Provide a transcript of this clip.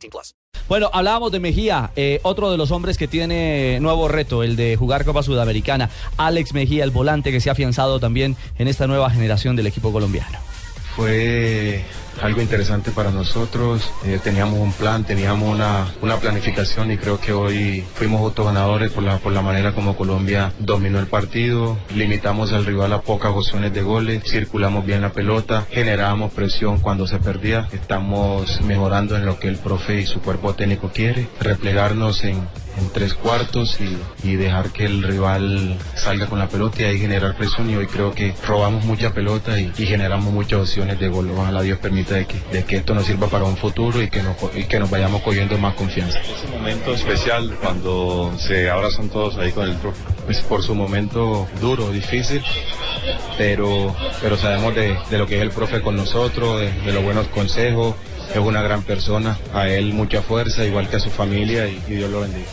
18 plus. Bueno, hablábamos de Mejía, eh, otro de los hombres que tiene nuevo reto, el de jugar Copa Sudamericana. Alex Mejía, el volante que se ha afianzado también en esta nueva generación del equipo colombiano. Fue algo interesante para nosotros. Eh, teníamos un plan, teníamos una, una planificación y creo que hoy fuimos autoganadores por la, por la manera como Colombia dominó el partido. Limitamos al rival a pocas opciones de goles, circulamos bien la pelota, generábamos presión cuando se perdía. Estamos mejorando en lo que el profe y su cuerpo técnico quiere, replegarnos en, en tres cuartos y, y, dejar que el rival salga con la pelota y ahí generar presión y hoy creo que robamos mucha pelota y, y generamos muchas opciones de gol. Ojalá Dios permita de que, de que, esto nos sirva para un futuro y que, nos, y que nos vayamos cogiendo más confianza. Ese momento especial cuando se abrazan todos ahí con el profe. Pues por su momento duro, difícil, pero, pero sabemos de, de lo que es el profe con nosotros, de, de los buenos consejos, es una gran persona, a él mucha fuerza, igual que a su familia y, y Dios lo bendiga.